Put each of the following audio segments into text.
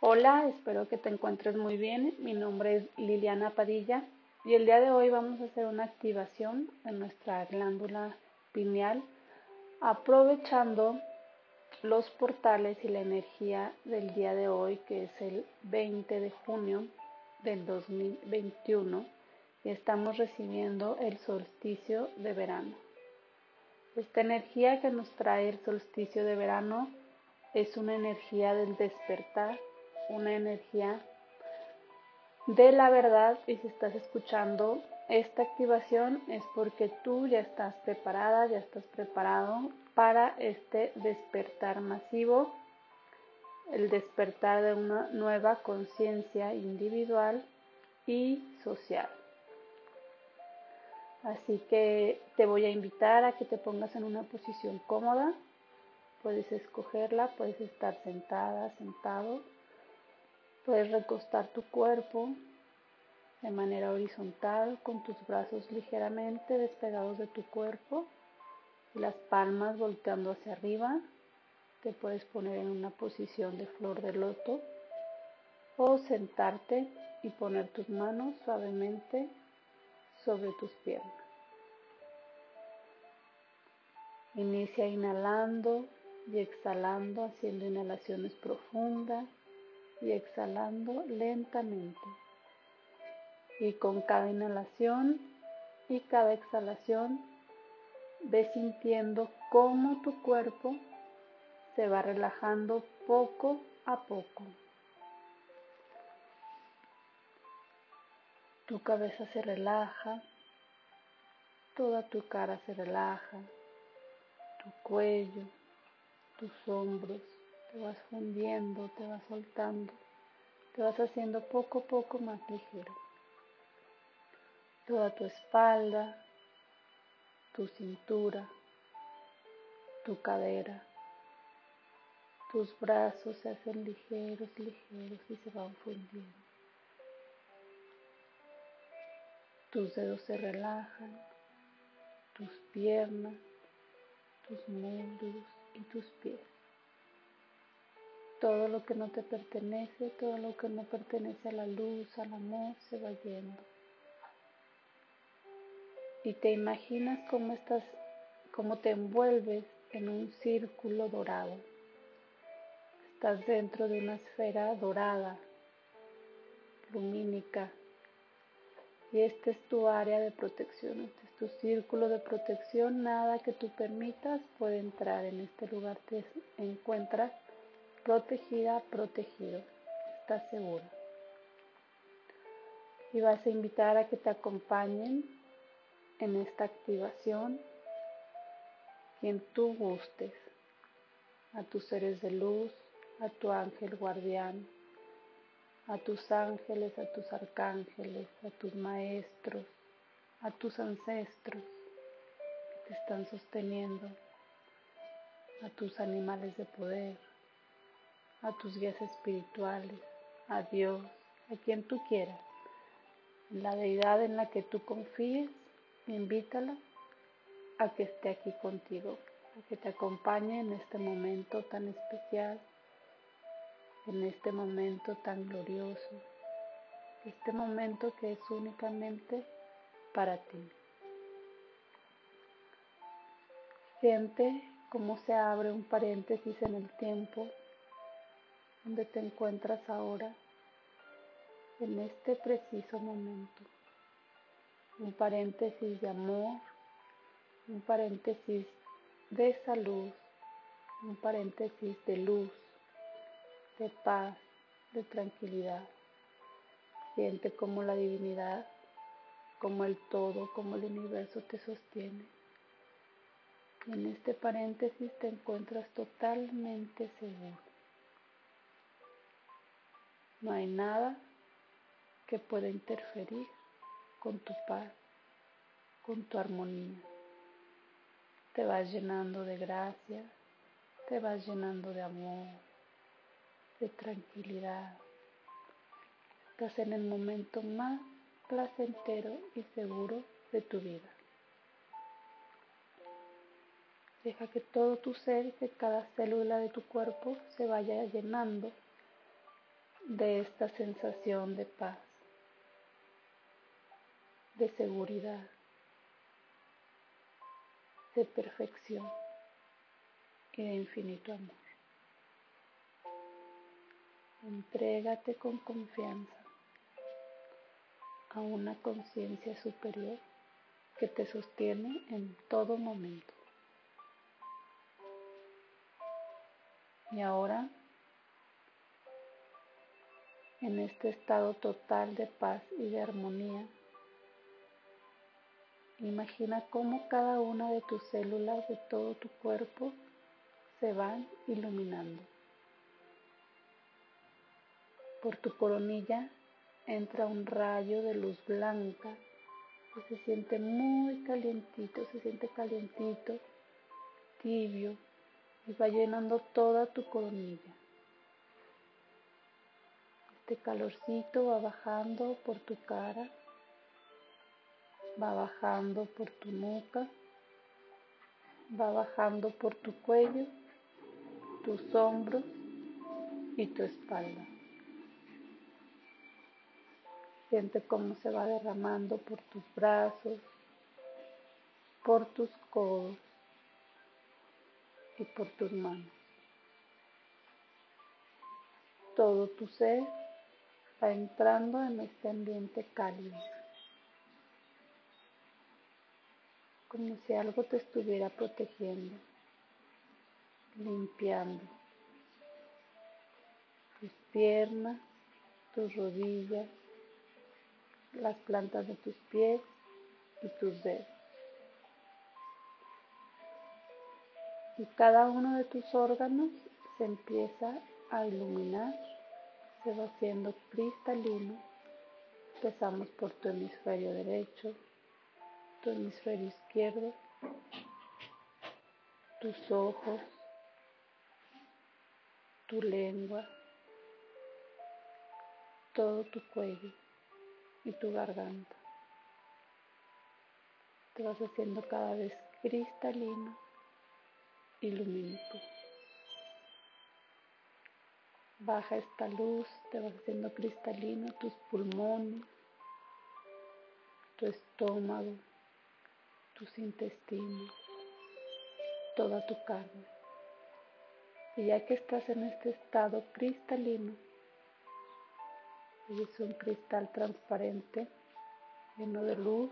Hola, espero que te encuentres muy bien. Mi nombre es Liliana Padilla y el día de hoy vamos a hacer una activación en nuestra glándula pineal aprovechando los portales y la energía del día de hoy que es el 20 de junio del 2021 y estamos recibiendo el solsticio de verano. Esta energía que nos trae el solsticio de verano es una energía del despertar una energía de la verdad y si estás escuchando esta activación es porque tú ya estás preparada, ya estás preparado para este despertar masivo, el despertar de una nueva conciencia individual y social. Así que te voy a invitar a que te pongas en una posición cómoda. Puedes escogerla, puedes estar sentada, sentado Puedes recostar tu cuerpo de manera horizontal con tus brazos ligeramente despegados de tu cuerpo y las palmas volteando hacia arriba. Te puedes poner en una posición de flor de loto o sentarte y poner tus manos suavemente sobre tus piernas. Inicia inhalando y exhalando, haciendo inhalaciones profundas y exhalando lentamente. Y con cada inhalación y cada exhalación, ve sintiendo cómo tu cuerpo se va relajando poco a poco. Tu cabeza se relaja, toda tu cara se relaja, tu cuello, tus hombros, te vas fundiendo, te vas soltando, te vas haciendo poco a poco más ligero. Toda tu espalda, tu cintura, tu cadera, tus brazos se hacen ligeros, ligeros y se van fundiendo. Tus dedos se relajan, tus piernas, tus muslos y tus pies todo lo que no te pertenece, todo lo que no pertenece a la luz, al amor, se va yendo. Y te imaginas cómo estás, cómo te envuelves en un círculo dorado. Estás dentro de una esfera dorada, lumínica. Y este es tu área de protección, este es tu círculo de protección. Nada que tú permitas puede entrar en este lugar. Te encuentras protegida, protegido, estás seguro. Y vas a invitar a que te acompañen en esta activación quien tú gustes, a tus seres de luz, a tu ángel guardián, a tus ángeles, a tus arcángeles, a tus maestros, a tus ancestros que te están sosteniendo, a tus animales de poder, a tus guías espirituales, a Dios, a quien tú quieras. La deidad en la que tú confíes, invítala a que esté aquí contigo, a que te acompañe en este momento tan especial, en este momento tan glorioso, este momento que es únicamente para ti. Siente cómo se abre un paréntesis en el tiempo donde te encuentras ahora, en este preciso momento. Un paréntesis de amor, un paréntesis de salud, un paréntesis de luz, de paz, de tranquilidad. Siente como la divinidad, como el todo, como el universo te sostiene. en este paréntesis te encuentras totalmente seguro. No hay nada que pueda interferir con tu paz, con tu armonía. Te vas llenando de gracia, te vas llenando de amor, de tranquilidad. Estás en el momento más placentero y seguro de tu vida. Deja que todo tu ser, que cada célula de tu cuerpo se vaya llenando de esta sensación de paz, de seguridad, de perfección y de infinito amor. Entrégate con confianza a una conciencia superior que te sostiene en todo momento. Y ahora, en este estado total de paz y de armonía, imagina cómo cada una de tus células de todo tu cuerpo se van iluminando. Por tu coronilla entra un rayo de luz blanca que se siente muy calientito, se siente calientito, tibio y va llenando toda tu coronilla. Este calorcito va bajando por tu cara, va bajando por tu nuca, va bajando por tu cuello, tus hombros y tu espalda. Siente cómo se va derramando por tus brazos, por tus codos y por tus manos. Todo tu ser entrando en este ambiente cálido, como si algo te estuviera protegiendo, limpiando tus piernas, tus rodillas, las plantas de tus pies y tus dedos. Y cada uno de tus órganos se empieza a iluminar, se va haciendo cristalino. Empezamos por tu hemisferio derecho, tu hemisferio izquierdo, tus ojos, tu lengua, todo tu cuello y tu garganta. Te vas haciendo cada vez cristalino y lumínico. Baja esta luz, te vas haciendo cristalino tus pulmones, tu estómago, tus intestinos, toda tu carne. Y ya que estás en este estado cristalino, es un cristal transparente, lleno de luz,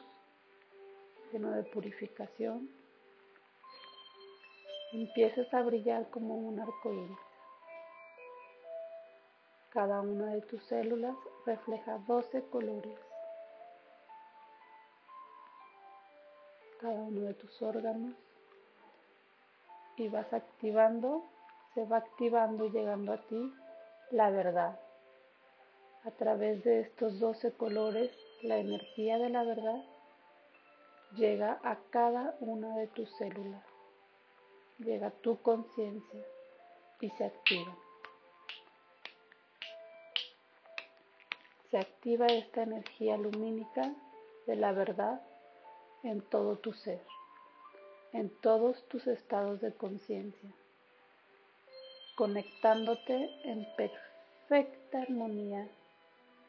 lleno de purificación. Empiezas a brillar como un arco iris. Cada una de tus células refleja 12 colores. Cada uno de tus órganos y vas activando, se va activando y llegando a ti la verdad. A través de estos 12 colores, la energía de la verdad llega a cada una de tus células, llega a tu conciencia y se activa. Se activa esta energía lumínica de la verdad en todo tu ser, en todos tus estados de conciencia, conectándote en perfecta armonía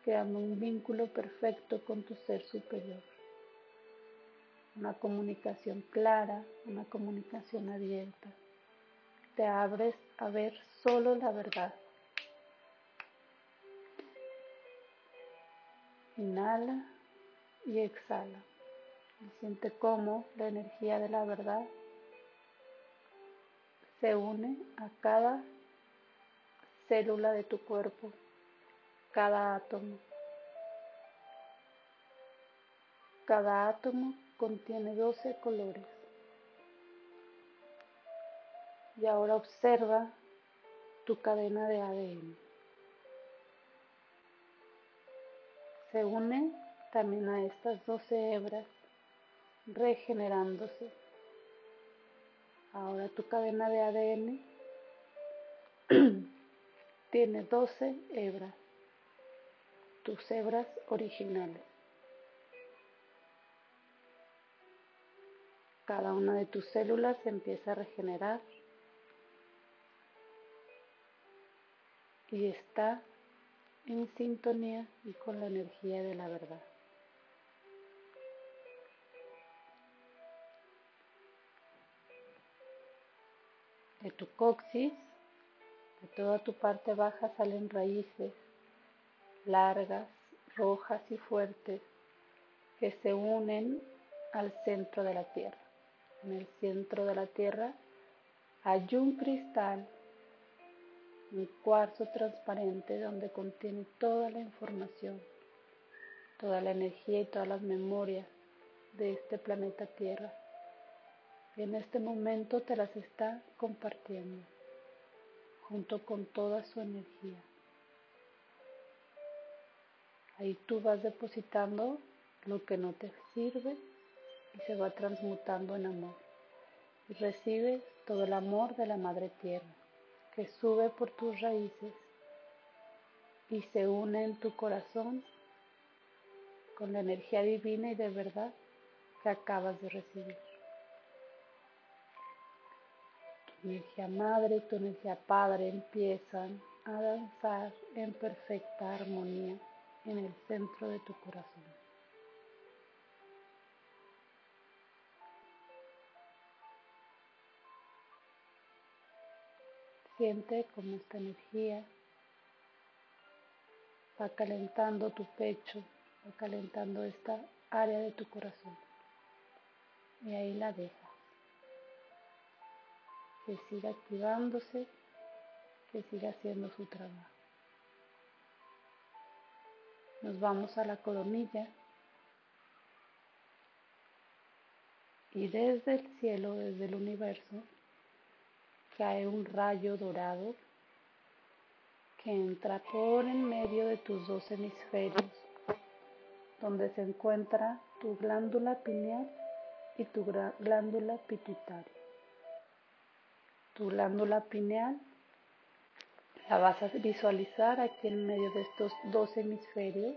creando un vínculo perfecto con tu ser superior. Una comunicación clara, una comunicación abierta. Te abres a ver solo la verdad. Inhala y exhala. Y siente cómo la energía de la verdad se une a cada célula de tu cuerpo cada átomo. Cada átomo contiene 12 colores. Y ahora observa tu cadena de ADN. Se une también a estas 12 hebras regenerándose. Ahora tu cadena de ADN tiene 12 hebras tus hebras originales. Cada una de tus células empieza a regenerar y está en sintonía y con la energía de la verdad. De tu coxis, de toda tu parte baja salen raíces largas, rojas y fuertes que se unen al centro de la Tierra. En el centro de la Tierra hay un cristal un cuarzo transparente donde contiene toda la información, toda la energía y todas las memorias de este planeta Tierra. Y en este momento te las está compartiendo junto con toda su energía. Ahí tú vas depositando lo que no te sirve y se va transmutando en amor. Y recibes todo el amor de la Madre Tierra que sube por tus raíces y se une en tu corazón con la energía divina y de verdad que acabas de recibir. Tu energía madre y tu energía padre empiezan a danzar en perfecta armonía en el centro de tu corazón. Siente como esta energía va calentando tu pecho, va calentando esta área de tu corazón. Y ahí la deja. Que siga activándose, que siga haciendo su trabajo. Nos vamos a la coronilla. Y desde el cielo, desde el universo, cae un rayo dorado que entra por en medio de tus dos hemisferios, donde se encuentra tu glándula pineal y tu glándula pituitaria. Tu glándula pineal la vas a visualizar aquí en medio de estos dos hemisferios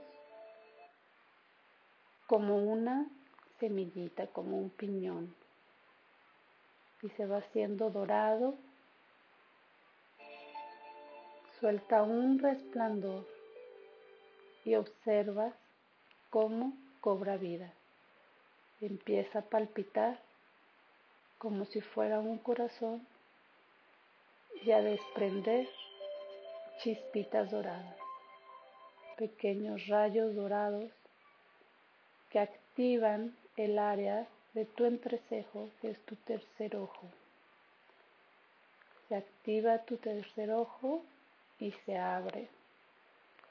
como una semillita, como un piñón. Y se va haciendo dorado Suelta un resplandor y observas cómo cobra vida. Empieza a palpitar como si fuera un corazón y a desprender chispitas doradas, pequeños rayos dorados que activan el área de tu entrecejo, que es tu tercer ojo. Se activa tu tercer ojo y se abre.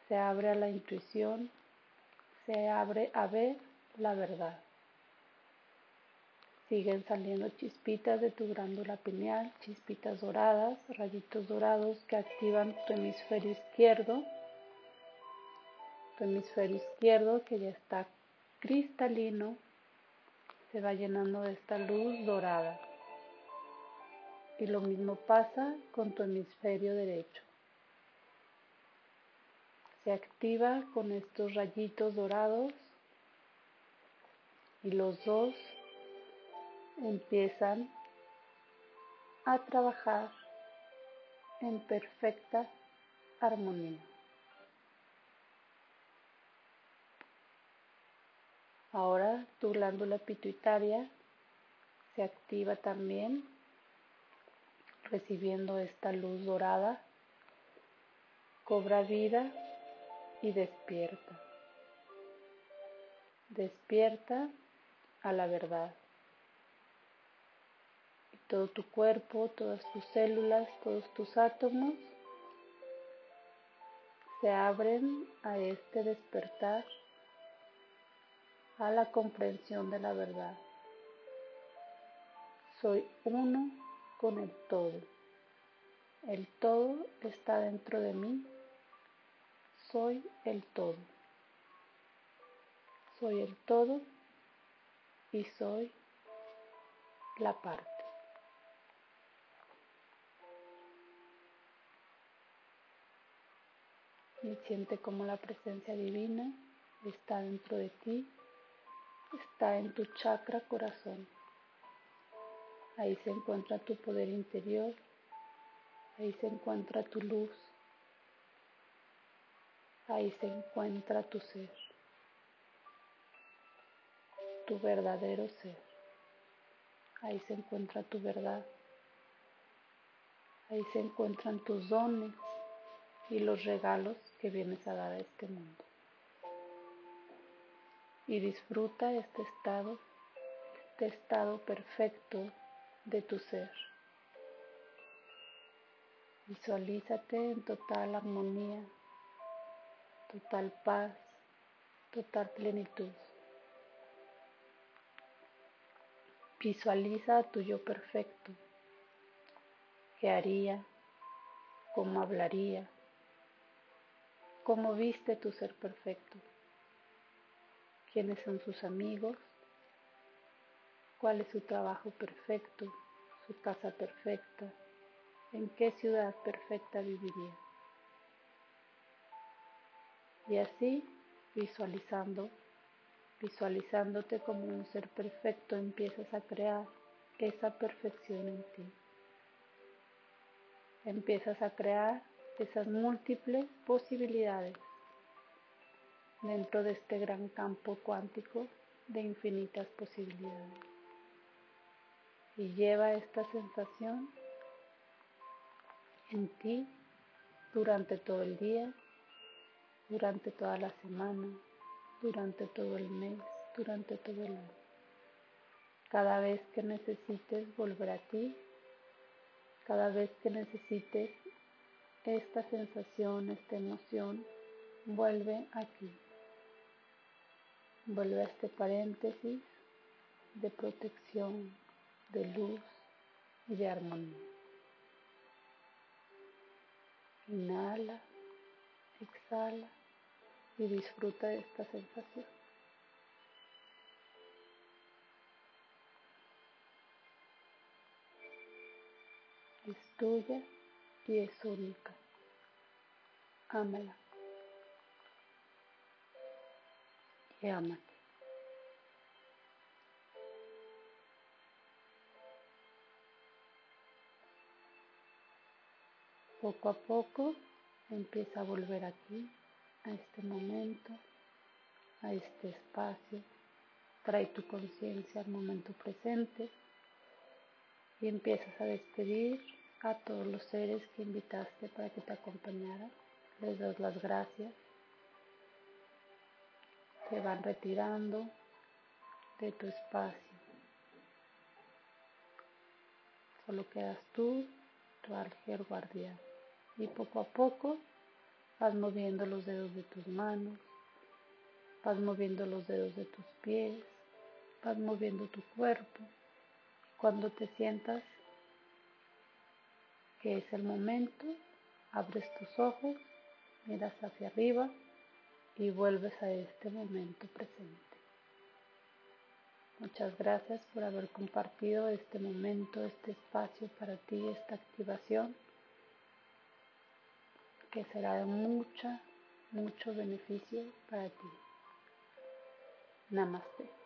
Se abre a la intuición, se abre a ver la verdad. Siguen saliendo chispitas de tu glándula pineal, chispitas doradas, rayitos dorados que activan tu hemisferio izquierdo. Tu hemisferio izquierdo que ya está cristalino, se va llenando de esta luz dorada. Y lo mismo pasa con tu hemisferio derecho se activa con estos rayitos dorados y los dos empiezan a trabajar en perfecta armonía. Ahora tu glándula pituitaria se activa también recibiendo esta luz dorada, cobra vida y despierta. Despierta a la verdad. Y todo tu cuerpo, todas tus células, todos tus átomos se abren a este despertar, a la comprensión de la verdad. Soy uno con el todo. El todo está dentro de mí soy el todo. Soy el todo y soy la parte. Y siente como la presencia divina está dentro de ti, está en tu chakra corazón. Ahí se encuentra tu poder interior, ahí se encuentra tu luz, Ahí se encuentra tu ser, tu verdadero ser. Ahí se encuentra tu verdad. Ahí se encuentran tus dones y los regalos que vienes a dar a este mundo. Y disfruta este estado, este estado perfecto de tu ser. Visualízate en total armonía total paz, total plenitud. Visualiza a tu yo perfecto, qué haría, cómo hablaría, cómo viste tu ser perfecto, quiénes son sus amigos, cuál es su trabajo perfecto, su casa perfecta, en qué ciudad perfecta viviría. Y así, visualizando, visualizándote como un ser perfecto, empiezas a crear esa perfección en ti. Empiezas a crear esas múltiples posibilidades dentro de este gran campo cuántico de infinitas posibilidades. Y lleva esta sensación en ti durante todo el día durante toda la semana, durante todo el mes, durante todo el año. Cada vez que necesites volver a ti, cada vez que necesites esta sensación, esta emoción, vuelve aquí. Vuelve a este paréntesis de protección, de luz y de armonía. Inhala, exhala y disfruta de esta sensación. Es tuya y es única. Ámala. Y ámate. Poco a poco empieza a volver aquí a este momento, a este espacio. Trae tu conciencia al momento presente y empiezas a despedir a todos los seres que invitaste para que te acompañaran. Les das las gracias. Se van retirando de tu espacio. Solo quedas tú, tu ángel guardián. Y poco a poco Vas moviendo los dedos de tus manos, vas moviendo los dedos de tus pies, vas moviendo tu cuerpo. Cuando te sientas que es el momento, abres tus ojos, miras hacia arriba y vuelves a este momento presente. Muchas gracias por haber compartido este momento, este espacio para ti, esta activación que será de mucha, mucho beneficio para ti. Namaste.